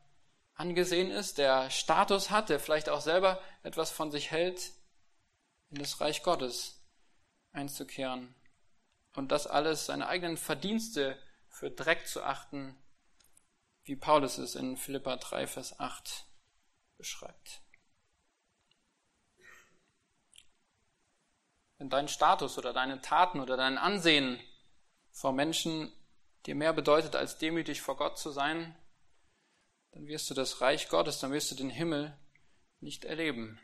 angesehen ist, der Status hat, der vielleicht auch selber etwas von sich hält, in das Reich Gottes einzukehren und das alles seine eigenen Verdienste für Dreck zu achten, wie Paulus es in Philippa 3, Vers 8 beschreibt. wenn dein Status oder deine Taten oder dein Ansehen vor Menschen dir mehr bedeutet, als demütig vor Gott zu sein, dann wirst du das Reich Gottes, dann wirst du den Himmel nicht erleben.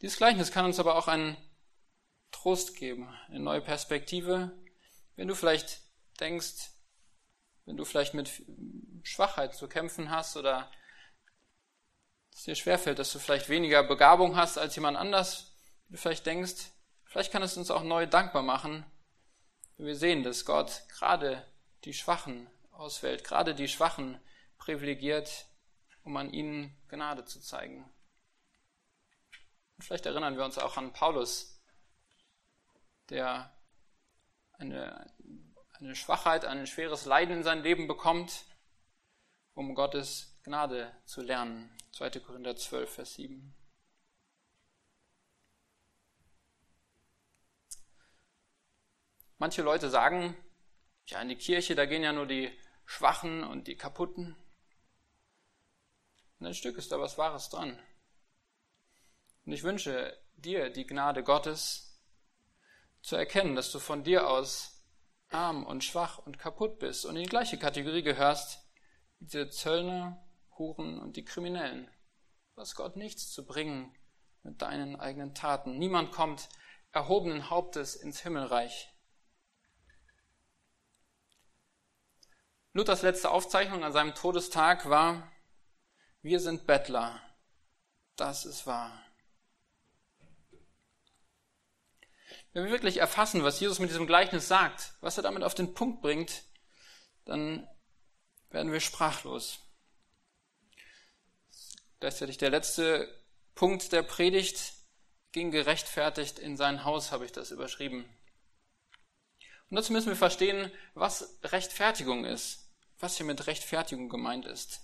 Dieses Gleichnis kann uns aber auch einen Trost geben, eine neue Perspektive. Wenn du vielleicht denkst, wenn du vielleicht mit Schwachheit zu kämpfen hast oder es dir schwerfällt, dass du vielleicht weniger Begabung hast als jemand anders, du vielleicht denkst, vielleicht kann es uns auch neu dankbar machen, wenn wir sehen, dass Gott gerade die Schwachen auswählt, gerade die Schwachen privilegiert, um an ihnen Gnade zu zeigen. Und vielleicht erinnern wir uns auch an Paulus, der eine, eine Schwachheit, ein schweres Leiden in sein Leben bekommt, um Gottes Gnade zu lernen. 2. Korinther 12, Vers 7. Manche Leute sagen, ja, in die Kirche, da gehen ja nur die Schwachen und die Kaputten. Und ein Stück ist da was Wahres dran. Und ich wünsche dir die Gnade Gottes zu erkennen, dass du von dir aus arm und schwach und kaputt bist und in die gleiche Kategorie gehörst wie diese Zöllner, Huren und die Kriminellen. Was Gott nichts zu bringen mit deinen eigenen Taten. Niemand kommt erhobenen Hauptes ins Himmelreich. Luthers letzte Aufzeichnung an seinem Todestag war, wir sind Bettler. Das ist wahr. Wenn wir wirklich erfassen, was Jesus mit diesem Gleichnis sagt, was er damit auf den Punkt bringt, dann werden wir sprachlos. Gleichzeitig der letzte Punkt der Predigt ging gerechtfertigt in sein Haus, habe ich das überschrieben. Und dazu müssen wir verstehen, was Rechtfertigung ist, was hier mit Rechtfertigung gemeint ist.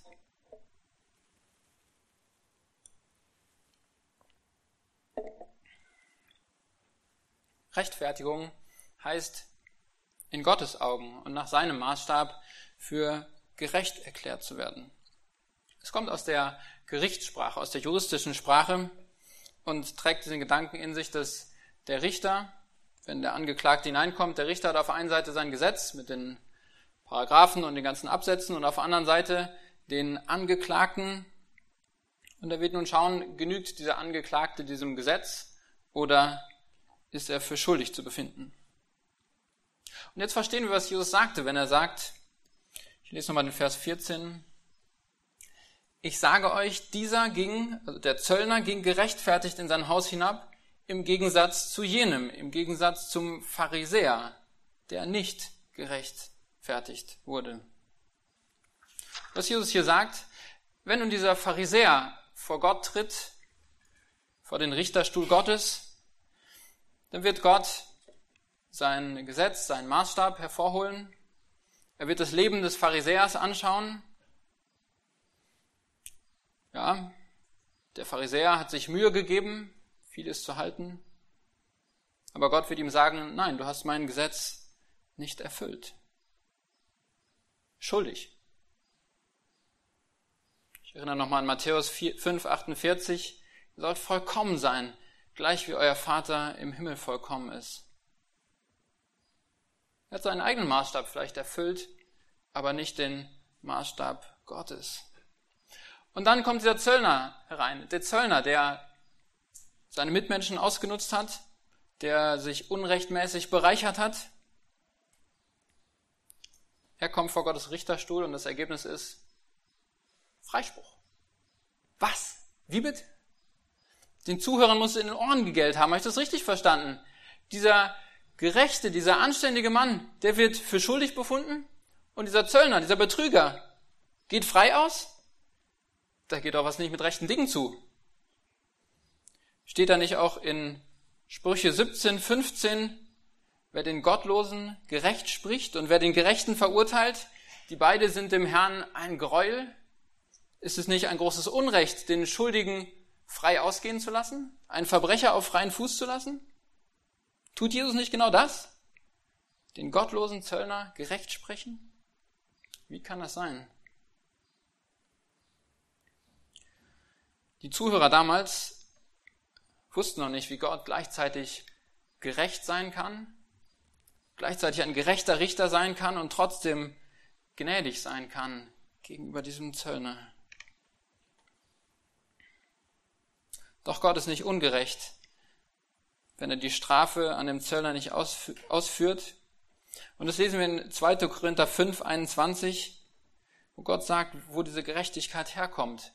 Rechtfertigung heißt in Gottes Augen und nach seinem Maßstab für gerecht erklärt zu werden. Es kommt aus der Gerichtssprache, aus der juristischen Sprache und trägt diesen Gedanken in sich, dass der Richter, wenn der Angeklagte hineinkommt, der Richter hat auf der einen Seite sein Gesetz mit den Paragraphen und den ganzen Absätzen und auf der anderen Seite den Angeklagten. Und er wird nun schauen, genügt dieser Angeklagte diesem Gesetz oder ist er für schuldig zu befinden. Und jetzt verstehen wir, was Jesus sagte, wenn er sagt, ich lese nochmal den Vers 14, ich sage euch, dieser ging, also der Zöllner ging gerechtfertigt in sein Haus hinab, im Gegensatz zu jenem, im Gegensatz zum Pharisäer, der nicht gerechtfertigt wurde. Was Jesus hier sagt, wenn nun dieser Pharisäer vor Gott tritt, vor den Richterstuhl Gottes, dann wird Gott sein Gesetz, seinen Maßstab hervorholen. Er wird das Leben des Pharisäers anschauen ja, der Pharisäer hat sich Mühe gegeben, vieles zu halten, aber Gott wird ihm sagen, nein, du hast mein Gesetz nicht erfüllt. Schuldig. Ich erinnere nochmal an Matthäus 5, 48. Ihr sollt vollkommen sein, gleich wie euer Vater im Himmel vollkommen ist. Er hat seinen eigenen Maßstab vielleicht erfüllt, aber nicht den Maßstab Gottes. Und dann kommt dieser Zöllner herein. Der Zöllner, der seine Mitmenschen ausgenutzt hat, der sich unrechtmäßig bereichert hat. Er kommt vor Gottes Richterstuhl und das Ergebnis ist Freispruch. Was? Wie bitte? Den Zuhörern muss in den Ohren gegelt haben. Habe ich das richtig verstanden? Dieser gerechte, dieser anständige Mann, der wird für schuldig befunden und dieser Zöllner, dieser Betrüger geht frei aus? da geht auch was nicht mit rechten Dingen zu. Steht da nicht auch in Sprüche 17, 15, wer den Gottlosen gerecht spricht und wer den Gerechten verurteilt, die beide sind dem Herrn ein Gräuel? Ist es nicht ein großes Unrecht, den Schuldigen frei ausgehen zu lassen, einen Verbrecher auf freien Fuß zu lassen? Tut Jesus nicht genau das? Den gottlosen Zöllner gerecht sprechen? Wie kann das sein? Die Zuhörer damals wussten noch nicht, wie Gott gleichzeitig gerecht sein kann, gleichzeitig ein gerechter Richter sein kann und trotzdem gnädig sein kann gegenüber diesem Zöllner. Doch Gott ist nicht ungerecht, wenn er die Strafe an dem Zöllner nicht ausführt. Und das lesen wir in 2. Korinther 5, 21, wo Gott sagt, wo diese Gerechtigkeit herkommt,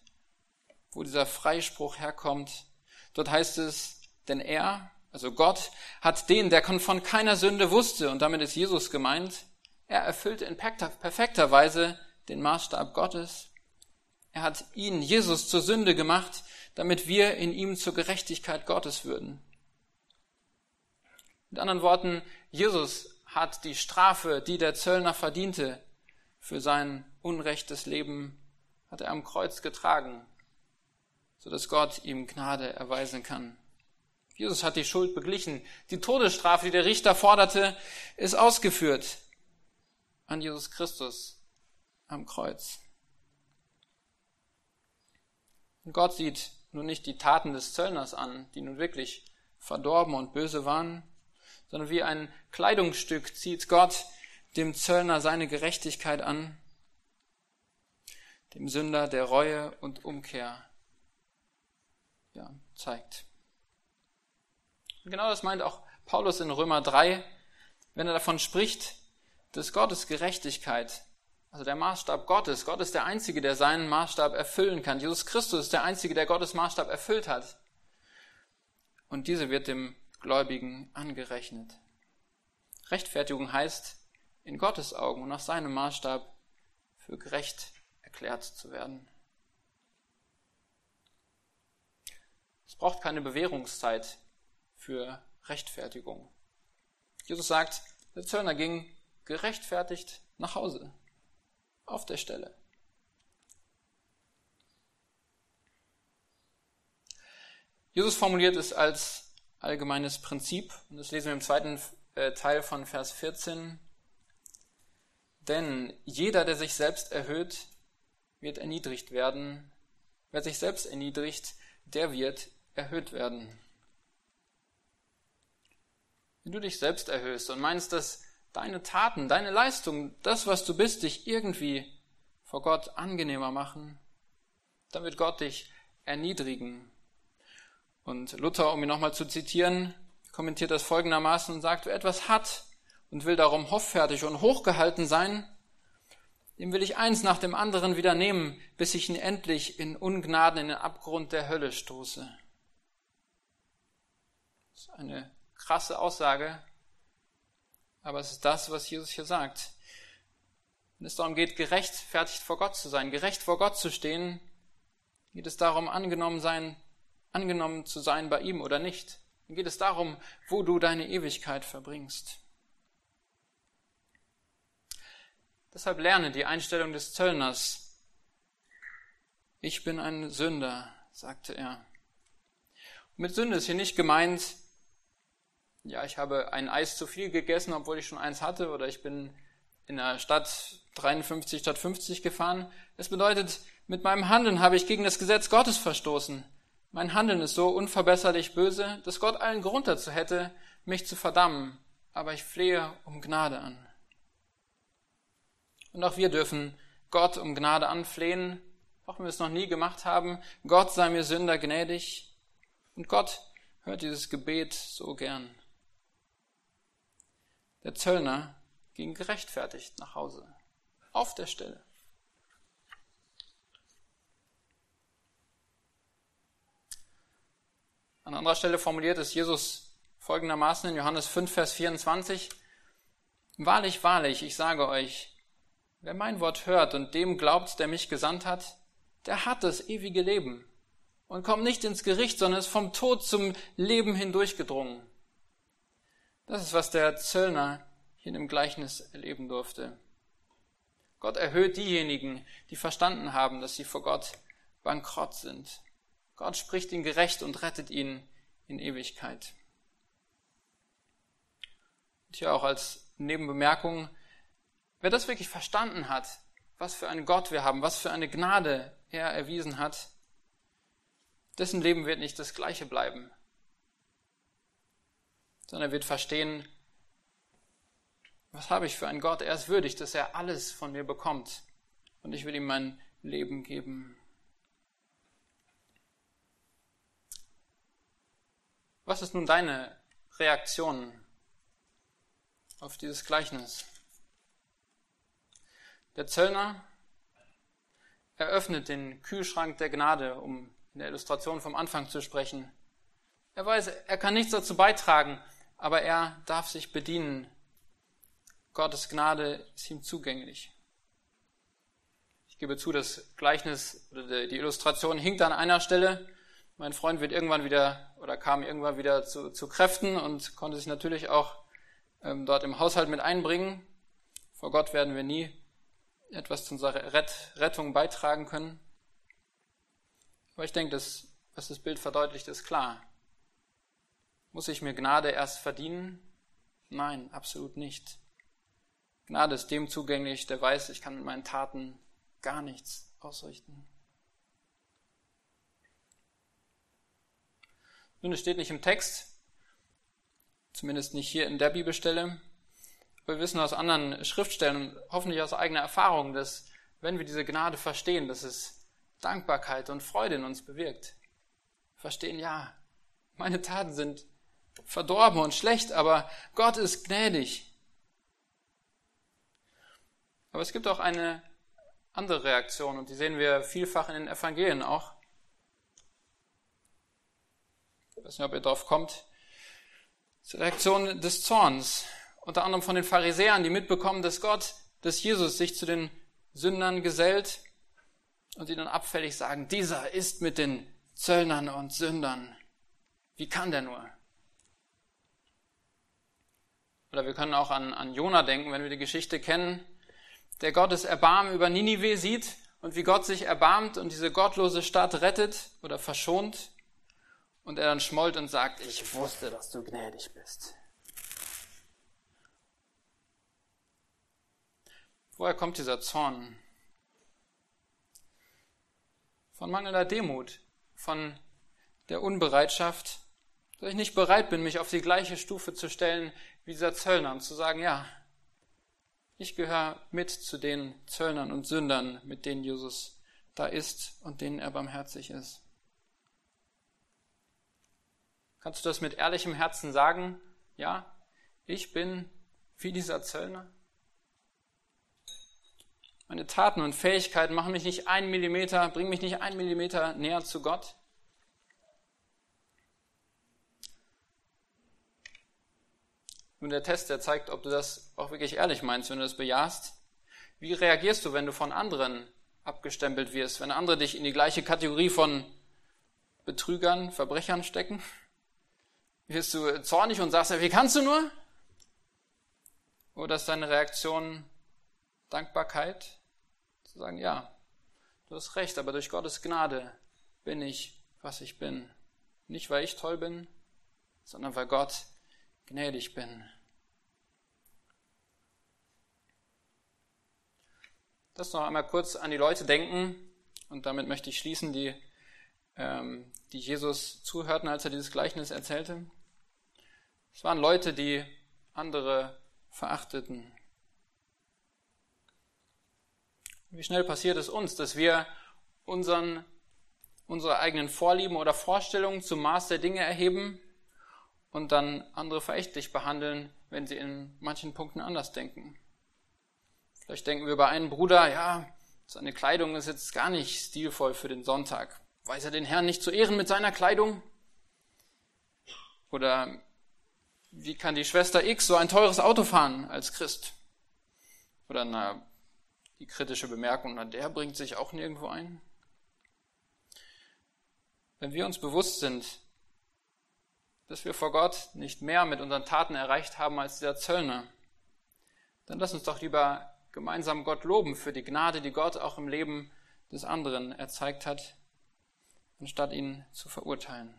wo dieser Freispruch herkommt. Dort heißt es, denn er, also Gott, hat den, der von keiner Sünde wusste, und damit ist Jesus gemeint, er erfüllte in perfekter Weise den Maßstab Gottes. Er hat ihn, Jesus, zur Sünde gemacht, damit wir in ihm zur Gerechtigkeit Gottes würden. Mit anderen Worten, Jesus hat die Strafe, die der Zöllner verdiente, für sein unrechtes Leben, hat er am Kreuz getragen, so dass Gott ihm Gnade erweisen kann. Jesus hat die Schuld beglichen. Die Todesstrafe, die der Richter forderte, ist ausgeführt an Jesus Christus am Kreuz. Und Gott sieht nun nicht die Taten des Zöllners an, die nun wirklich verdorben und böse waren, sondern wie ein Kleidungsstück zieht Gott dem Zöllner seine Gerechtigkeit an, dem Sünder der Reue und Umkehr ja, zeigt. Und genau das meint auch Paulus in Römer 3, wenn er davon spricht, dass Gottes Gerechtigkeit, also der Maßstab Gottes, Gott ist der Einzige, der seinen Maßstab erfüllen kann. Jesus Christus ist der Einzige, der Gottes Maßstab erfüllt hat. Und diese wird dem Gläubigen angerechnet. Rechtfertigung heißt, in Gottes Augen und nach seinem Maßstab für gerecht erklärt zu werden. Es braucht keine Bewährungszeit für Rechtfertigung. Jesus sagt, der Zöllner ging gerechtfertigt nach Hause. Auf der Stelle. Jesus formuliert es als allgemeines Prinzip, und das lesen wir im zweiten äh, Teil von Vers 14. Denn jeder, der sich selbst erhöht, wird erniedrigt werden. Wer sich selbst erniedrigt, der wird erhöht werden. Wenn du dich selbst erhöhst und meinst, dass deine Taten, deine Leistung, das, was du bist, dich irgendwie vor Gott angenehmer machen, dann wird Gott dich erniedrigen. Und Luther, um ihn nochmal zu zitieren, kommentiert das folgendermaßen und sagt, wer etwas hat und will darum hoffärtig und hochgehalten sein, dem will ich eins nach dem anderen wieder nehmen, bis ich ihn endlich in Ungnaden in den Abgrund der Hölle stoße. Das ist eine krasse Aussage, aber es ist das, was Jesus hier sagt. Wenn es darum geht, gerechtfertigt vor Gott zu sein, gerecht vor Gott zu stehen, geht es darum, angenommen sein, angenommen zu sein bei ihm oder nicht. Dann geht es darum, wo du deine Ewigkeit verbringst. Deshalb lerne die Einstellung des Zöllners. Ich bin ein Sünder, sagte er. Und mit Sünde ist hier nicht gemeint, ja, ich habe ein Eis zu viel gegessen, obwohl ich schon eins hatte, oder ich bin in der Stadt 53 statt 50 gefahren. Es bedeutet, mit meinem Handeln habe ich gegen das Gesetz Gottes verstoßen. Mein Handeln ist so unverbesserlich böse, dass Gott allen Grund dazu hätte, mich zu verdammen. Aber ich flehe um Gnade an. Und auch wir dürfen Gott um Gnade anflehen, auch wenn wir es noch nie gemacht haben. Gott sei mir Sünder gnädig. Und Gott hört dieses Gebet so gern. Der Zöllner ging gerechtfertigt nach Hause. Auf der Stelle. An anderer Stelle formuliert es Jesus folgendermaßen in Johannes 5, Vers 24. Wahrlich, wahrlich, ich sage euch, wer mein Wort hört und dem glaubt, der mich gesandt hat, der hat das ewige Leben und kommt nicht ins Gericht, sondern ist vom Tod zum Leben hindurchgedrungen. Das ist, was der Zöllner hier in dem Gleichnis erleben durfte. Gott erhöht diejenigen, die verstanden haben, dass sie vor Gott bankrott sind. Gott spricht ihn gerecht und rettet ihn in Ewigkeit. Und hier auch als Nebenbemerkung, wer das wirklich verstanden hat, was für einen Gott wir haben, was für eine Gnade er erwiesen hat, dessen Leben wird nicht das gleiche bleiben sondern er wird verstehen, was habe ich für einen Gott? Er ist würdig, dass er alles von mir bekommt. Und ich will ihm mein Leben geben. Was ist nun deine Reaktion auf dieses Gleichnis? Der Zöllner eröffnet den Kühlschrank der Gnade, um in der Illustration vom Anfang zu sprechen. Er weiß, er kann nichts dazu beitragen, aber er darf sich bedienen. Gottes Gnade ist ihm zugänglich. Ich gebe zu, das Gleichnis oder die Illustration hinkt an einer Stelle. Mein Freund wird irgendwann wieder oder kam irgendwann wieder zu, zu Kräften und konnte sich natürlich auch ähm, dort im Haushalt mit einbringen. Vor Gott werden wir nie etwas zu unserer Rettung beitragen können. Aber ich denke, dass, was das Bild verdeutlicht, ist klar. Muss ich mir Gnade erst verdienen? Nein, absolut nicht. Gnade ist dem zugänglich, der weiß, ich kann mit meinen Taten gar nichts ausrichten. Nun, es steht nicht im Text, zumindest nicht hier in der Bibelstelle, wir wissen aus anderen Schriftstellen und hoffentlich aus eigener Erfahrung, dass wenn wir diese Gnade verstehen, dass es Dankbarkeit und Freude in uns bewirkt. Verstehen, ja, meine Taten sind verdorben und schlecht, aber Gott ist gnädig. Aber es gibt auch eine andere Reaktion und die sehen wir vielfach in den Evangelien auch. Ich weiß nicht, ob ihr drauf kommt. Die Reaktion des Zorns unter anderem von den Pharisäern, die mitbekommen, dass Gott, dass Jesus sich zu den Sündern gesellt und die dann abfällig sagen, dieser ist mit den Zöllnern und Sündern. Wie kann der nur? Oder wir können auch an, an Jona denken, wenn wir die Geschichte kennen, der Gottes Erbarmen über Ninive sieht und wie Gott sich erbarmt und diese gottlose Stadt rettet oder verschont und er dann schmollt und sagt, ich wusste, dass du gnädig bist. Woher kommt dieser Zorn? Von mangelnder Demut, von der Unbereitschaft, dass ich nicht bereit bin, mich auf die gleiche Stufe zu stellen wie dieser Zöllner und zu sagen, ja, ich gehöre mit zu den Zöllnern und Sündern, mit denen Jesus da ist und denen er barmherzig ist. Kannst du das mit ehrlichem Herzen sagen? Ja, ich bin wie dieser Zöllner? Meine Taten und Fähigkeiten machen mich nicht einen Millimeter, bringen mich nicht einen Millimeter näher zu Gott. Nun, der Test, der zeigt, ob du das auch wirklich ehrlich meinst, wenn du das bejahst. Wie reagierst du, wenn du von anderen abgestempelt wirst, wenn andere dich in die gleiche Kategorie von Betrügern, Verbrechern stecken? Wirst du zornig und sagst, wie kannst du nur? Oder ist deine Reaktion Dankbarkeit, zu sagen, ja, du hast recht, aber durch Gottes Gnade bin ich, was ich bin. Nicht, weil ich toll bin, sondern weil Gott gnädig bin. Das noch einmal kurz an die Leute denken und damit möchte ich schließen, die, ähm, die Jesus zuhörten, als er dieses Gleichnis erzählte. Es waren Leute, die andere verachteten, Wie schnell passiert es uns, dass wir unseren, unsere eigenen Vorlieben oder Vorstellungen zum Maß der Dinge erheben und dann andere verächtlich behandeln, wenn sie in manchen Punkten anders denken. Vielleicht denken wir bei einem Bruder, ja, seine Kleidung ist jetzt gar nicht stilvoll für den Sonntag. Weiß er den Herrn nicht zu ehren mit seiner Kleidung? Oder wie kann die Schwester X so ein teures Auto fahren als Christ? Oder na, die kritische Bemerkung, na, der bringt sich auch nirgendwo ein. Wenn wir uns bewusst sind, dass wir vor Gott nicht mehr mit unseren Taten erreicht haben als der Zöllner, dann lass uns doch lieber gemeinsam Gott loben für die Gnade, die Gott auch im Leben des anderen erzeigt hat, anstatt ihn zu verurteilen.